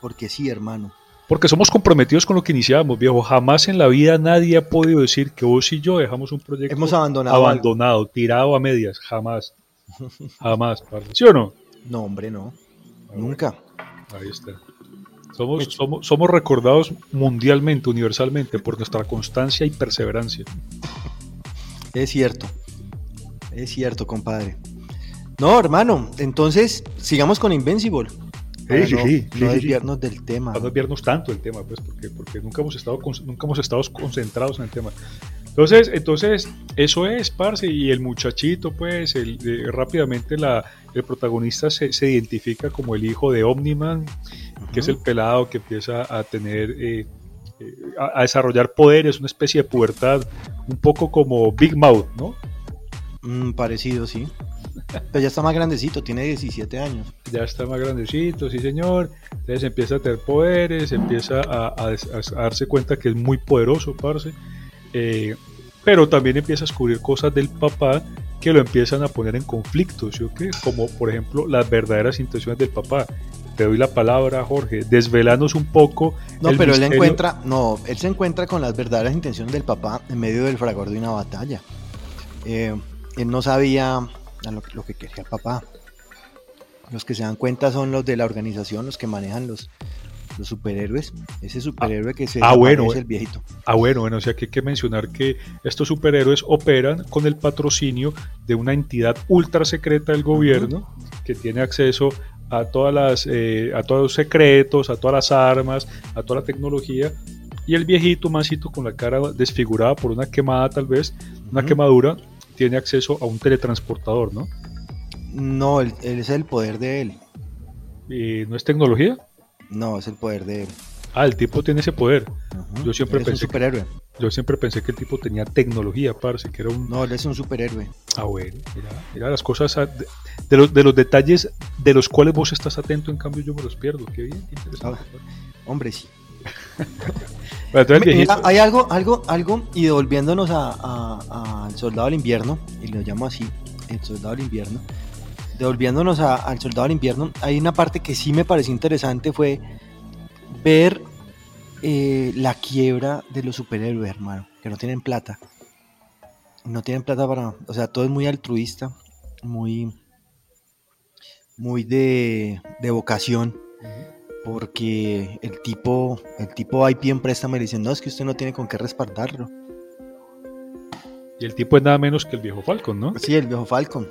porque sí, hermano. Porque somos comprometidos con lo que iniciamos, viejo. Jamás en la vida nadie ha podido decir que vos y yo dejamos un proyecto Hemos abandonado, abandonado tirado a medias. Jamás. Jamás. ¿Sí o no? No, hombre, no. Nunca. Ahí está. Somos, somos, somos recordados mundialmente, universalmente, por nuestra constancia y perseverancia. Es cierto. Es cierto, compadre. No, hermano. Entonces, sigamos con Invincible. Sí, sí, sí, no desviarnos del tema. No desviarnos tanto del tema, pues, porque, porque nunca, hemos estado, nunca hemos estado concentrados en el tema. Entonces, entonces eso es, parce, y el muchachito, pues, el, rápidamente la, el protagonista se, se, identifica como el hijo de Omniman, que es el pelado que empieza a tener, eh, eh, a, desarrollar poderes, una especie de pubertad, un poco como Big Mouth, ¿no? Mm, parecido, sí. Pero ya está más grandecito, tiene 17 años. Ya está más grandecito, sí señor. Entonces empieza a tener poderes, empieza a, darse cuenta que es muy poderoso, parce. Eh, pero también empieza a descubrir cosas del papá que lo empiezan a poner en conflicto, ¿sí o qué? Como por ejemplo las verdaderas intenciones del papá. Te doy la palabra, Jorge, desvelanos un poco. No, pero él encuentra, no, él se encuentra con las verdaderas intenciones del papá en medio del fragor de una batalla. Eh, él no sabía lo, que quería el papá. Los que se dan cuenta son los de la organización, los que manejan los, los superhéroes. Ese superhéroe que se ah, bueno, el viejito. Ah, bueno, bueno, o sea que hay que mencionar que estos superhéroes operan con el patrocinio de una entidad ultra secreta del gobierno que tiene acceso a todas las eh, a todos los secretos, a todas las armas, a toda la tecnología. Y el viejito masito con la cara desfigurada por una quemada tal vez, una quemadura, tiene acceso a un teletransportador, ¿no? No, él, es el poder de él. ¿Y no es tecnología? No, es el poder de él. Ah, el tipo tiene ese poder. Yo siempre pensé. un superhéroe. yo siempre pensé que el tipo tenía tecnología, parce, que era un. No, él es un superhéroe. Ah, bueno, mira, las cosas. De, los, de los detalles de los cuales vos estás atento, en cambio yo me los pierdo. Qué bien, qué interesante. Ah, hombre, sí. hay algo, algo, algo, y devolviéndonos al Soldado del Invierno, y lo llamo así, el Soldado del Invierno, devolviéndonos al Soldado del Invierno, hay una parte que sí me pareció interesante, fue ver eh, la quiebra de los superhéroes, hermano, que no tienen plata. No tienen plata para, o sea, todo es muy altruista, muy, muy de, de vocación porque el tipo, el tipo IP en préstamo le dice, no, es que usted no tiene con qué respaldarlo. Y el tipo es nada menos que el viejo Falcon, ¿no? Sí, el viejo Falcon.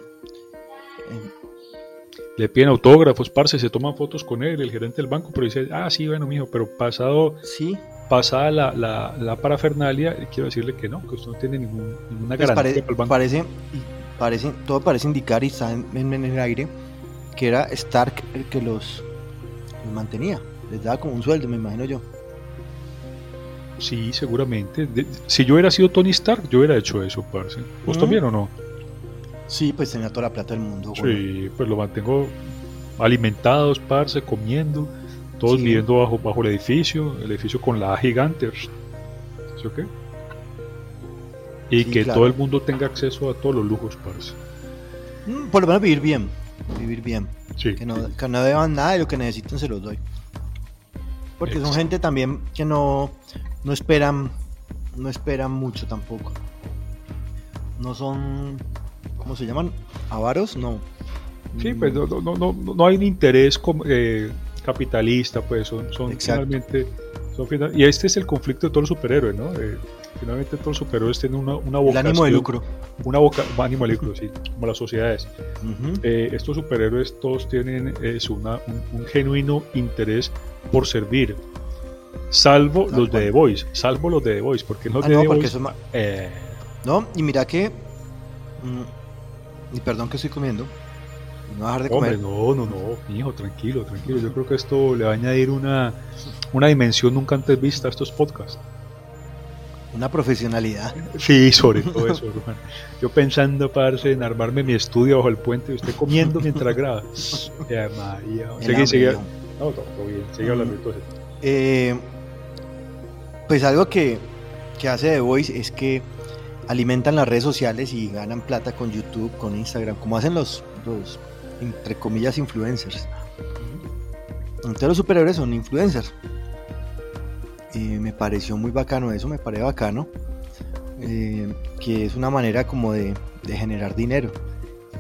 Le piden autógrafos, parce, se toman fotos con él, el gerente del banco, pero dice, ah, sí, bueno, mijo, pero pasado, sí. pasada la, la, parafernalia, quiero decirle que no, que usted no tiene ningún, ninguna pues garantía para el banco. Parece, parece, todo parece indicar y está en el aire que era Stark el que los mantenía, les daba como un sueldo, me imagino yo. Sí, seguramente. si yo hubiera sido Tony Stark, yo hubiera hecho eso, parce. ¿Vos también o no? Sí, pues tenía toda la plata del mundo. Sí, pues lo mantengo alimentados, parce, comiendo, todos viviendo bajo, bajo el edificio, el edificio con la gigante. ¿Sí o qué? Y que todo el mundo tenga acceso a todos los lujos, parce. Mm, por lo menos vivir bien. Vivir bien. Que, no, que no deban nada de lo que necesiten, se los doy. Porque son gente también que no, no esperan no esperan mucho tampoco. No son, ¿cómo se llaman? ¿Avaros? No. Sí, pues no, no, no, no hay un interés eh, capitalista, pues son, son finalmente... Son y este es el conflicto de todos los superhéroes, ¿no? Eh, finalmente todos los superhéroes tienen una, una vocación. El ánimo de lucro. Una boca, ánimo de lucro, sí, como las sociedades. Eh, estos superhéroes todos tienen es una, un, genuino interés por servir, salvo los de The Voice, salvo los de The Voice, porque los ah, de no, The Voice... Eh, no, y mira que... Mm, y perdón que estoy comiendo. No dejar de comer. no, no, no, hijo, tranquilo, tranquilo. Yo creo que esto le va a añadir una, una dimensión nunca antes vista a estos podcasts. Una profesionalidad. Sí, sobre todo eso, hermano. Yo pensando, parce, en armarme mi estudio bajo el puente y usted comiendo mientras graba. Ya, María. Sigue, sigue. No, todo bien. Sigue hablando entonces. Eh, pues algo que, que hace The Voice es que alimentan las redes sociales y ganan plata con YouTube, con Instagram, como hacen los, los entre comillas, influencers. Entonces los superhéroes son influencers. Eh, me pareció muy bacano eso, me parece bacano. Eh, que es una manera como de, generar dinero.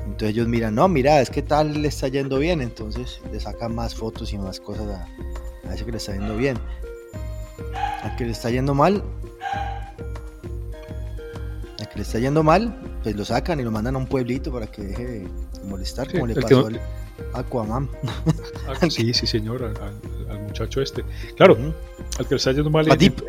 Entonces ellos miran, no, mira, es que tal le está yendo bien, entonces le sacan más fotos y más cosas a, a ese que le está yendo bien. Al que le está yendo mal, al que le está yendo mal, pues lo sacan y lo mandan a un pueblito para que deje de molestar, como le pasó al Aquaman. Ah, sí, sí, señor, al, muchacho este. Claro, al que le está yendo mal. Deep.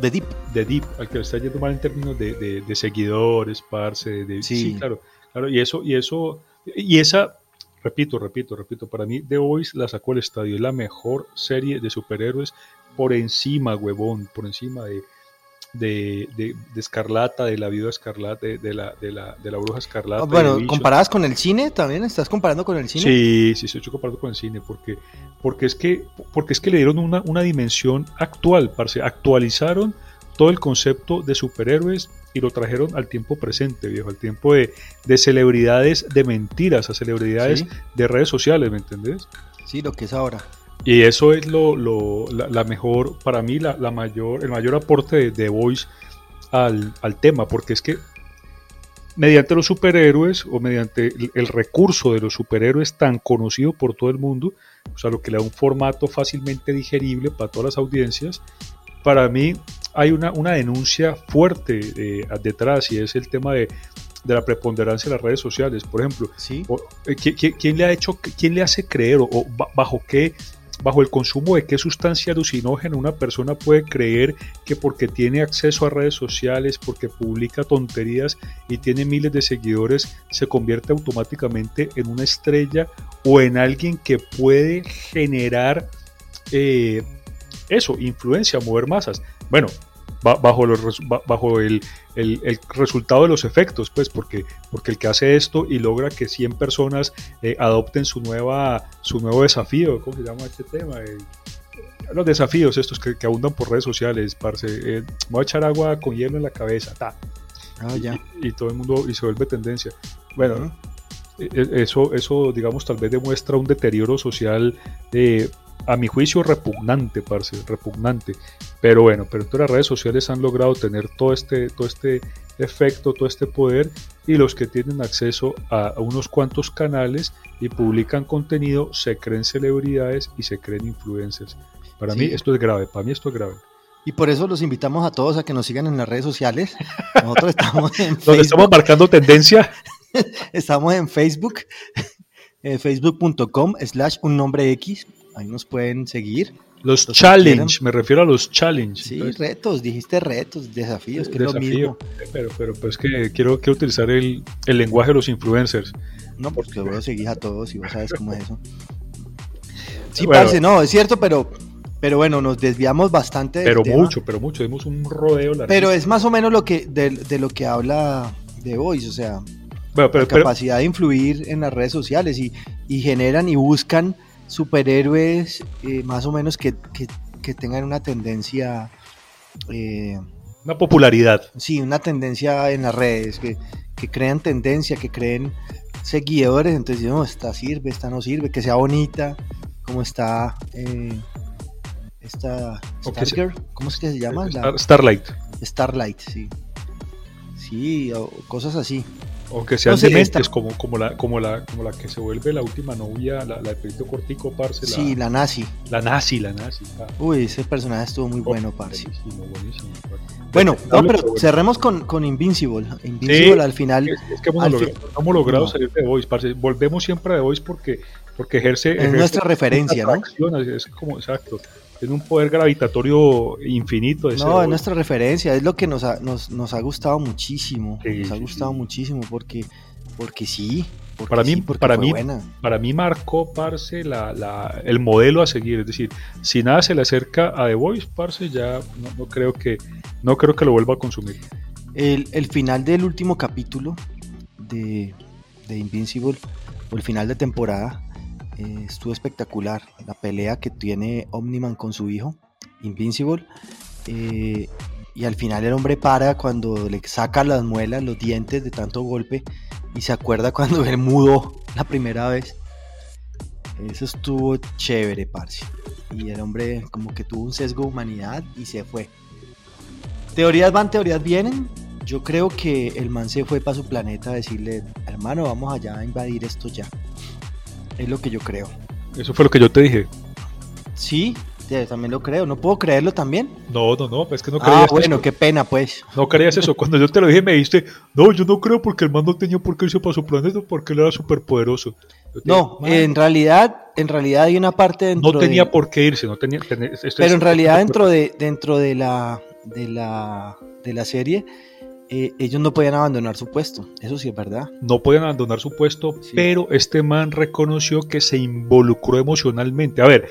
De Deep. De Deep, al que le está yendo mal en términos de, de, seguidores, parce, de, sí. claro, claro, y eso, y eso, y esa, repito, repito, repito, para mí The Voice la sacó el estadio, es la mejor serie de superhéroes por encima, huevón, por encima de, de, de, Escarlata, de la viuda Escarlata, de, la, de, la, de la bruja Escarlata. Ah, bueno, ¿comparadas con el cine también? ¿Estás comparando con el cine? Sí, sí, estoy comparando con el cine, porque, porque, es, que, porque es que le dieron una, una dimensión actual, parce, actualizaron todo el concepto de superhéroes y lo trajeron al tiempo presente, viejo, al tiempo de, de celebridades de mentiras, a celebridades de redes sociales, ¿me entendés? Sí, lo que es ahora. Y eso es lo, lo la, mejor, para mí, la, la, mayor, el mayor aporte de The Voice al, al, tema, porque es que mediante los superhéroes o mediante el, recurso de los superhéroes tan conocido por todo el mundo, o sea, lo que le da un formato fácilmente digerible para todas las audiencias, para mí hay una, una denuncia fuerte eh, detrás y es el tema de, de la preponderancia de las redes sociales, por ejemplo. ¿Sí? Eh, ¿quién, le ha hecho, quién le hace creer o bajo qué bajo el consumo de qué sustancia alucinógena una persona puede creer que porque tiene acceso a redes sociales, porque publica tonterías y tiene miles de seguidores, se convierte automáticamente en una estrella o en alguien que puede generar eh, eso, influencia, mover masas. Bueno, bajo, los, bajo el, el, resultado de los efectos, pues, porque, porque el que hace esto y logra que 100 personas eh, adopten su, nueva, su nuevo desafío, ¿cómo se llama este tema? Eh, los desafíos estos que, abundan por redes sociales, parce, eh, voy a echar agua con hielo en la cabeza, ta. Ah, ya. Y, todo el mundo, y se vuelve tendencia. Bueno, e, e, eso, eso, digamos, tal vez demuestra un deterioro social eh, a mi juicio repugnante, parce, repugnante. Pero bueno, pero todas las redes sociales han logrado tener todo este, todo este efecto, todo este poder y los que tienen acceso a, unos cuantos canales y publican contenido se creen celebridades y se creen influencers. Para mí esto es grave, para mí esto es grave. Y por eso los invitamos a todos a que nos sigan en las redes sociales. Nosotros estamos en Facebook. Donde estamos marcando tendencia. estamos en Facebook, eh, facebook.com slash un nombre X ahí nos pueden seguir. Los, challenge, me refiero a los challenge. Sí, retos, dijiste retos, desafíos, que es lo mismo. Pero, pero pues que quiero, que utilizar el, el, lenguaje de los influencers. No, porque vos seguís a todos y vos sabes cómo es eso. Sí, parce, no, es cierto, pero Pero bueno, nos desviamos bastante. Del pero tema, mucho, pero mucho. Dimos un rodeo. larguísimo. Pero es más o menos lo que de, de lo que habla The Voice, o sea, Bueno, pero- la pero- capacidad de influir en las redes sociales y, y generan y buscan superhéroes eh, más o menos que, que- que tengan una tendencia, eh, una popularidad. sí, una tendencia en las redes, que, que crean tendencia, que creen seguidores, entonces no, esta sirve, esta no sirve, que sea bonita, como está eh, esta Stargirl, ¿cómo es que se llama? La- Star- Starlight. Starlight, sí. Sí, o cosas así. O que sean No sé, dementes, esta- como, como, la, como, la, como la que se vuelve la última novia, la, la de pelito cortico, parce. La, Sí, la nazi. la nazi, la nazi. ah. Uy, ese personaje estuvo muy bueno, parce. Buenísimo, buenísimo. Bueno, no, pero bueno. cerremos con, con Invincible. Invincible Sí. al final Es, es que hemos, logrado, fin- hemos logrado No. salir de Voice, parce. Volvemos siempre a The Voice porque, porque ejerce. es ejerce nuestra referencia, ¿no? Es como, exacto. Tiene un poder gravitatorio infinito. ese No, es nuestra referencia, es lo que nos ha, nos, nos ha gustado muchísimo. Sí, nos ha gustado sí. muchísimo porque, porque sí. porque Para mí- sí, porque para mí- buena. para mí marcó, parce, la, la- el modelo a seguir. Es decir, si nada se le acerca a The Voice, parce, ya no, no creo que no creo que lo vuelva a consumir. El, el final del último capítulo de, de Invincible, o el final de temporada, eh, estuvo espectacular. La pelea que tiene Omniman con su hijo, Invincible. eh, y al final el hombre para cuando le saca las muelas, los dientes de tanto golpe, y se acuerda cuando él mudó la primera vez. Eso estuvo chévere, parce. Y el hombre como que tuvo un sesgo de humanidad y se fue. Teorías van, teorías vienen. Yo creo que el man se fue para su planeta a decirle, hermano, vamos allá a invadir esto ya. Es lo que yo creo. Eso fue lo que yo te dije. Sí, también lo creo. No puedo creerlo también. No, no, no, es que no ah, creías bueno, eso. qué pena, pues. No creías eso. Cuando yo te lo dije me dijiste, no, yo no creo porque el man no tenía por qué irse para su planeta porque él era súper poderoso. No, en realidad, en realidad hay una parte dentro no tenía de- por qué irse, no tenía. es- Pero en realidad dentro de dentro de la de la de la serie eh, ellos no podían abandonar su puesto. Eso sí es verdad. no podían abandonar su puesto, Sí. pero este man reconoció que se involucró emocionalmente. A ver,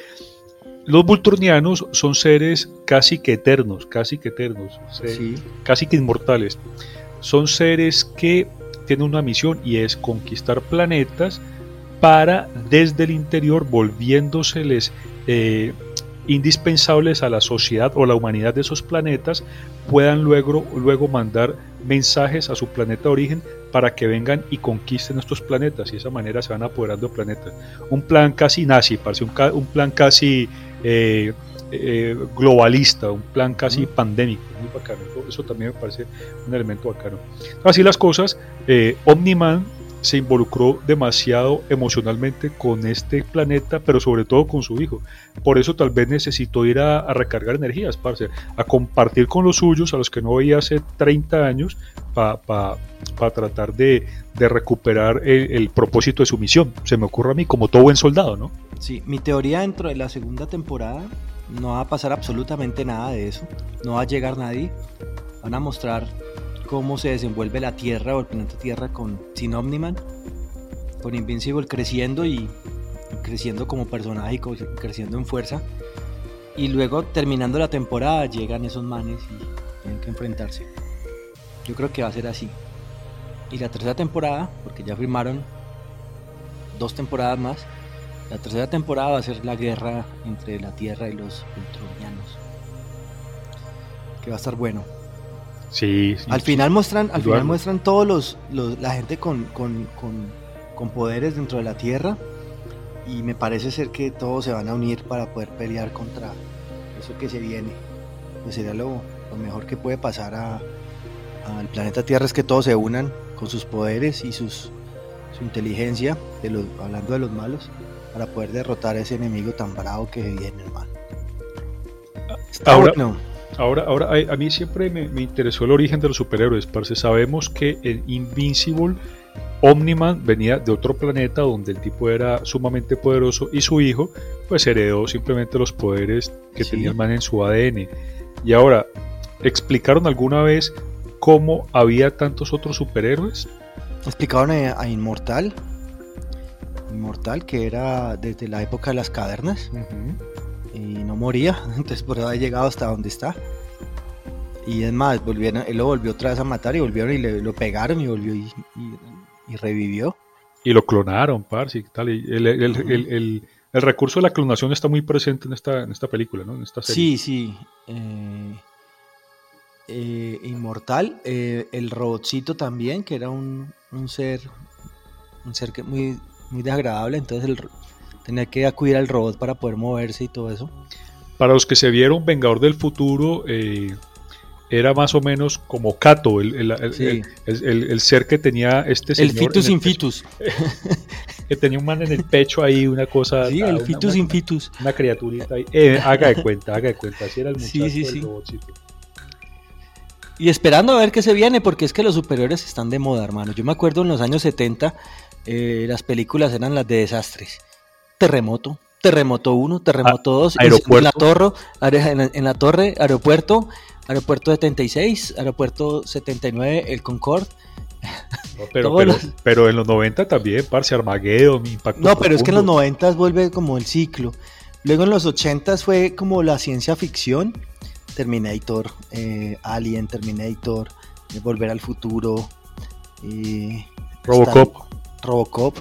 los vulturnianos son seres casi que eternos, casi que eternos, Sí. casi que inmortales. Son seres que tienen una misión y es conquistar planetas para desde el interior volviéndoseles eh, indispensables a la sociedad o la humanidad de esos planetas puedan luego, luego mandar mensajes a su planeta de origen para que vengan y conquisten estos planetas y de esa manera se van apoderando de planetas. Un plan casi nazi, parece un, plan casi eh, eh, globalista, un plan casi pandémico, muy bacano. Eso, eso también me parece un elemento bacano. Así las cosas, eh, Omniman se involucró demasiado emocionalmente con este planeta, pero sobre todo con su hijo. Por eso tal vez necesitó ir a, recargar energías, parce, a compartir con los suyos, a los que no veía hace 30 años, para tratar de, de recuperar el, el propósito de su misión. Se me ocurre a mí, como todo buen soldado, ¿no? Sí, mi teoría dentro de la segunda temporada no va a pasar absolutamente nada de eso. No va a llegar nadie. Van a mostrar cómo se desenvuelve la Tierra o el planeta Tierra con sin Omniman, con Invincible creciendo y, creciendo como personaje y creciendo en fuerza. Y luego terminando la temporada llegan esos manes y tienen que enfrentarse. Yo creo que va a ser así. Y la tercera temporada, porque ya firmaron dos temporadas más, la tercera temporada va a ser la guerra entre la Tierra y los ultronianos. Que va a estar bueno. Sí, sí. Al final muestran, al final muestran todos los, los- la gente con, con, con- con poderes dentro de la Tierra. Y me parece ser que todos se van a unir para poder pelear contra eso que se viene. Pues sería lo, lo mejor que puede pasar a- al planeta Tierra es que todos se unan con sus poderes y sus, su inteligencia, de los, hablando de los malos, para poder derrotar a ese enemigo tan bravo que se viene, hermano. Está Ahora- bueno. Ahora, ahora a, a mí siempre me, me interesó el origen de los superhéroes, parce. Sabemos que en Invincible, Omniman venía de otro planeta donde el tipo era sumamente poderoso y su hijo, pues heredó simplemente los poderes que Sí. tenía el man en su ADN. Y ahora, ¿explicaron alguna vez cómo había tantos otros superhéroes? Explicaron a, a Inmortal. Inmortal, que era desde la época de las cavernas. eh, y no moría. Entonces por eso ha llegado hasta donde está. Y es más, volvieron, él lo volvió otra vez a matar y volvieron y le, lo pegaron y volvió y, y- y revivió. Y lo clonaron, parce, y tal. y el, el- el- el- recurso de la clonación está muy presente en esta, en esta película, ¿no? En esta serie. Sí, sí. eh, eh, inmortal. eh, el robotcito también, que era un, un ser un ser que muy, muy desagradable. Entonces el tenía que acudir al robot para poder moverse y todo eso. Para los que se vieron Vengador del Futuro, eh, era más o menos como Kato, el, el- el- Sí. el- el- el- el ser que tenía este el señor el in pecho, fitus. Que tenía un man en el pecho ahí, una cosa. Sí, el una- fitus una- in fitus. Una criaturita ahí. Eh, haga de cuenta, haga de cuenta. Así era el muchacho sí, del sí. robotcito. Y esperando a ver qué se viene, porque es que los superiores están de moda, hermano. Yo me acuerdo en los años 70, eh, las películas eran las de desastres. Terremoto, Terremoto 1, Terremoto 2, en- aeropuerto. En la, torre, en, la- torre, aeropuerto, aeropuerto 76, aeropuerto 79, el Concorde. No, pero, pero, los- pero en los 90 también, parce, Armageddon, Impacto No, pero es que en los Profundo. 90 vuelve como el ciclo. Luego en los 80 fue como la ciencia ficción. Terminator, eh, Alien, Terminator, eh, Volver al Futuro, eh, Robocop. Robocop.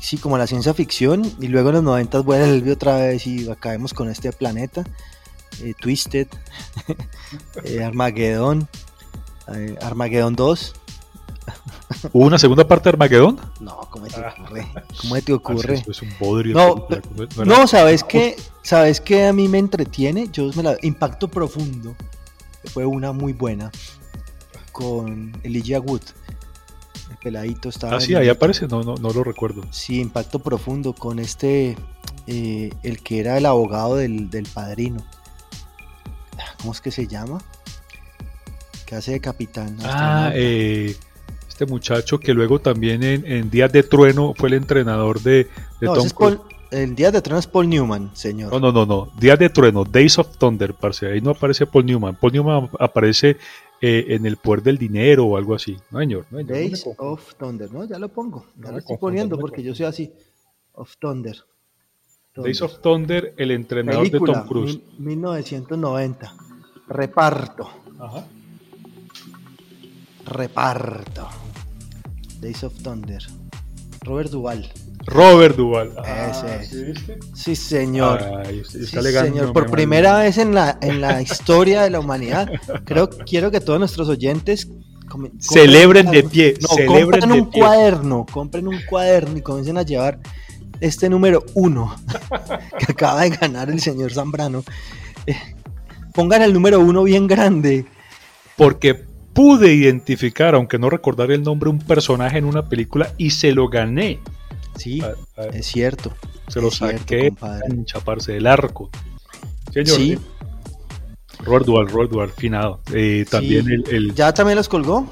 Sí, como la ciencia ficción. Y luego en los 90 vuelve otra vez y acabemos con este planeta. eh, Twisted, eh, Armageddon, eh, Armageddon 2. ¿Hubo una segunda parte de Armageddon? No, ¿cómo te Ah. ocurre? ¿Cómo te Parce, ocurre? eso es un bodrio. No, de película. No era- No, ¿sabes qué? ¿Sabes qué a mí me entretiene? Yo me la... Impacto Profundo. Fue una muy buena. Con Elijah Wood. El peladito estaba... Ah, sí, ahí aparece. No, no, no lo recuerdo. Sí, Impacto Profundo. Con este... eh, el que era el abogado del, del padrino. ¿Cómo es que se llama? Que hace de capitán. Ah, eh, este muchacho que luego también en, en Días de Trueno fue el entrenador de, de no, Tom es. Paul- el día de Trono es Paul Newman, señor. No, no, no, no. Días de Trueno, Days of Thunder, parce. Ahí no aparece Paul Newman. Paul Newman aparece eh, en el poder del dinero o algo así. No, señor. No, señor, Days of Thunder, ¿no? Ya lo pongo. Ya lo estoy poniendo porque yo soy así. Of Thunder. Days of Thunder, el entrenador Película, de Tom Cruise. mil- 1990. Reparto. Ajá. Reparto. Days of Thunder. Robert Duval. Robert Duvall. Ah, Ese. ¿sí señor. Ay, Sí, señor. Por primera vez en la, en la historia de la humanidad, creo, quiero que todos nuestros oyentes Celebren de pie, No, celebren compren de un pie. cuaderno, compren un cuaderno y comiencen a llevar este número uno que acaba de ganar el señor Zambrano. Eh, pongan el número uno bien grande. Porque pude identificar, aunque no recordar el nombre, un personaje en una película y se lo gané. Sí, A- a- es cierto. se lo saqué en chaparse del arco. Señor, Sí. Robert Duvall, finado. Eh, también Sí. el, el- ¿Ya también los colgó?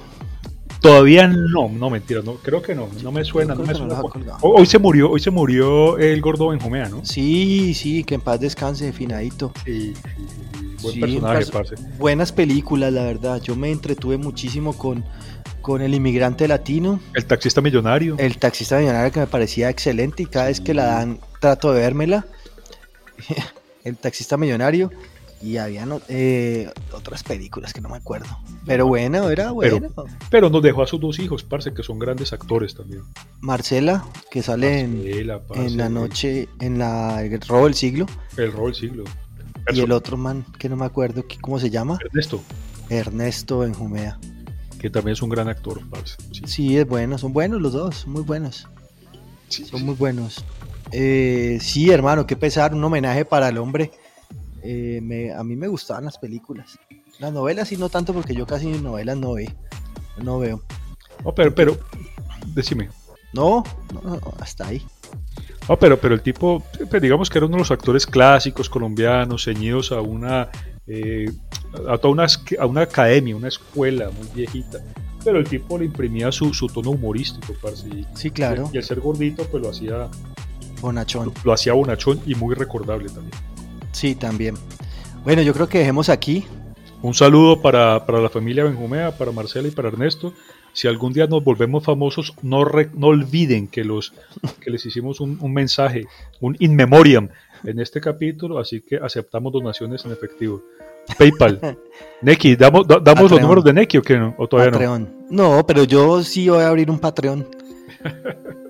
Todavía no, no, mentira, no, creo que no, no me suena, no me suena. Hoy, se murió, hoy se murió el gordo Benjumea, ¿no? Sí, sí, que en paz descanse, finadito. Sí, sí, buen personaje, perso- parce. Buenas películas, la verdad. Yo me entretuve muchísimo con, con El Inmigrante Latino, El taxista millonario. El Taxista Millonario, que me parecía excelente y cada vez que la dan trato de vérmela. el Taxista Millonario. Y había otras películas que no me acuerdo. Pero bueno, era bueno. Pero nos dejó a sus dos hijos, parce, que son grandes actores también. Marcela, que sale en, parce, en la noche, en la El Robo del Siglo. El rol del siglo. Y el otro man, que no me acuerdo cómo se llama, Ernesto, Ernesto Benjumea. Que también es un gran actor. Sí, Sí, es bueno, son buenos los dos, son muy buenos. sí, Son sí. muy buenos. Eh, sí, hermano, qué pesar, un homenaje para el hombre. Eh, me- a mí me gustaban las películas. Las novelas sí, no tanto porque yo casi novelas no veo. No veo. No, pero, pero, decime. No, no, no, hasta ahí. No, pero, pero el tipo, pues, digamos que era uno de los actores clásicos colombianos, ceñidos a una, eh, a toda una, a una academia, una escuela muy viejita. Pero el tipo le imprimía su, su tono humorístico, parce. Y, Sí, claro. y al ser gordito, pues lo hacía, Bonachón. lo hacía bonachón y muy recordable también. Sí, también. Bueno, yo creo que dejemos aquí. Un saludo para, para la familia Benjumea, para Marcela y para Ernesto. Si algún día nos volvemos famosos, no, re- no olviden que, los, que les hicimos un, un mensaje, un in memoriam en este capítulo, así que aceptamos donaciones en efectivo. PayPal. Neki, ¿damos, damos los números de Neki o qué? no? ¿O todavía no? Patreon. No, pero yo sí voy a abrir un Patreon.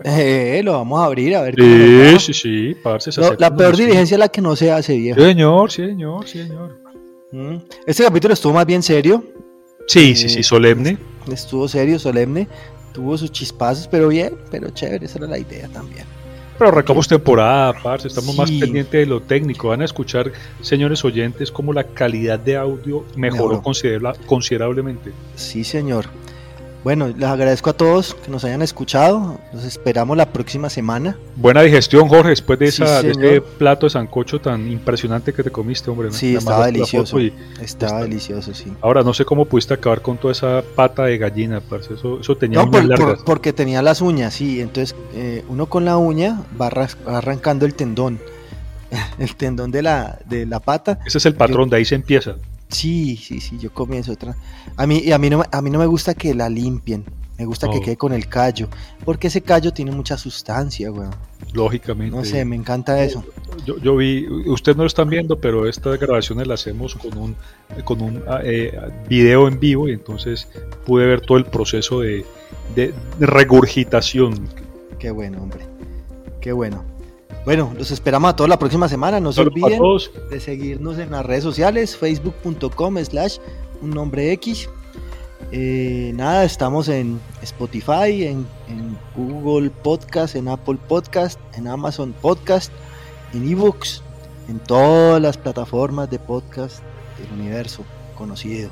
Eh, lo vamos a abrir a ver Sí, sí, sí, parce, No, la peor diligencia es la que no se hace, viejo. Señor, señor, señor. Mm. Este capítulo estuvo más bien serio. Sí, sí, sí, solemne. Estuvo serio, solemne. Tuvo sus chispazos, pero bien, pero chévere. Esa era la idea también. Pero arrancamos temporada, parce, estamos más pendientes de lo técnico. Van a escuchar, señores oyentes, cómo la calidad de audio mejoró Mejoró. considerablemente. Sí, señor. Bueno, les agradezco a todos que nos hayan escuchado. Los esperamos la próxima semana. Buena digestión, Jorge, después de, Sí, esa, de ese plato de sancocho tan impresionante que te comiste, hombre. Sí, estaba delicioso. y- Estaba Está- delicioso, sí. ahora, no sé cómo pudiste acabar con toda esa pata de gallina, parce. Eso, eso tenía No, uñas por- porque tenía las uñas, sí. Entonces, eh, uno con la uña va arrancando el tendón. El tendón de la, de la pata. Ese es el patrón, de ahí se empieza. Sí, sí, sí, yo comienzo otra. A mí, y a mí, no, me- a mí no me gusta que la limpien. Me gusta que quede con el callo. Porque ese callo tiene mucha sustancia, weón. Lógicamente. No sé, me encanta eso. Yo, yo vi, ustedes no lo están viendo, pero estas grabaciones las hacemos con un, con un ah, eh, video en vivo y entonces pude ver todo el proceso de, de regurgitación. Qué bueno, hombre. Qué bueno. Bueno, los esperamos a todos la próxima semana. No se olviden de seguirnos en las redes sociales, facebook.com slash un nombre X. Eh, nada, estamos en Spotify, en, en Google Podcast, en Apple Podcast, en Amazon Podcast, en eBooks, en todas las plataformas de podcast del universo conocido.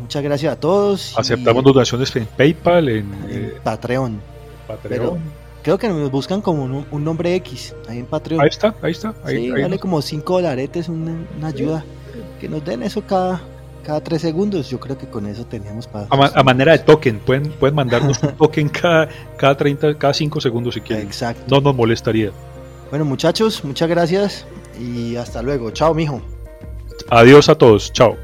Muchas gracias a todos. y Aceptamos donaciones en PayPal, en, en eh, Patreon. Patreon. Creo que nos buscan como un, un nombre X ahí en Patreon. Ahí está, ahí está. Ahí, sí, ahí vale nos- como 5 dolaretes una, una ayuda. Que nos den eso cada, cada 3 segundos. Yo creo que con eso teníamos para. a, ma- a manera de token, pueden, pueden mandarnos un token cada, cada 30, cada 5 segundos si quieren. Exacto. No nos molestaría. Bueno, muchachos, muchas gracias y hasta luego. Chao, mijo. Adiós a todos. Chao.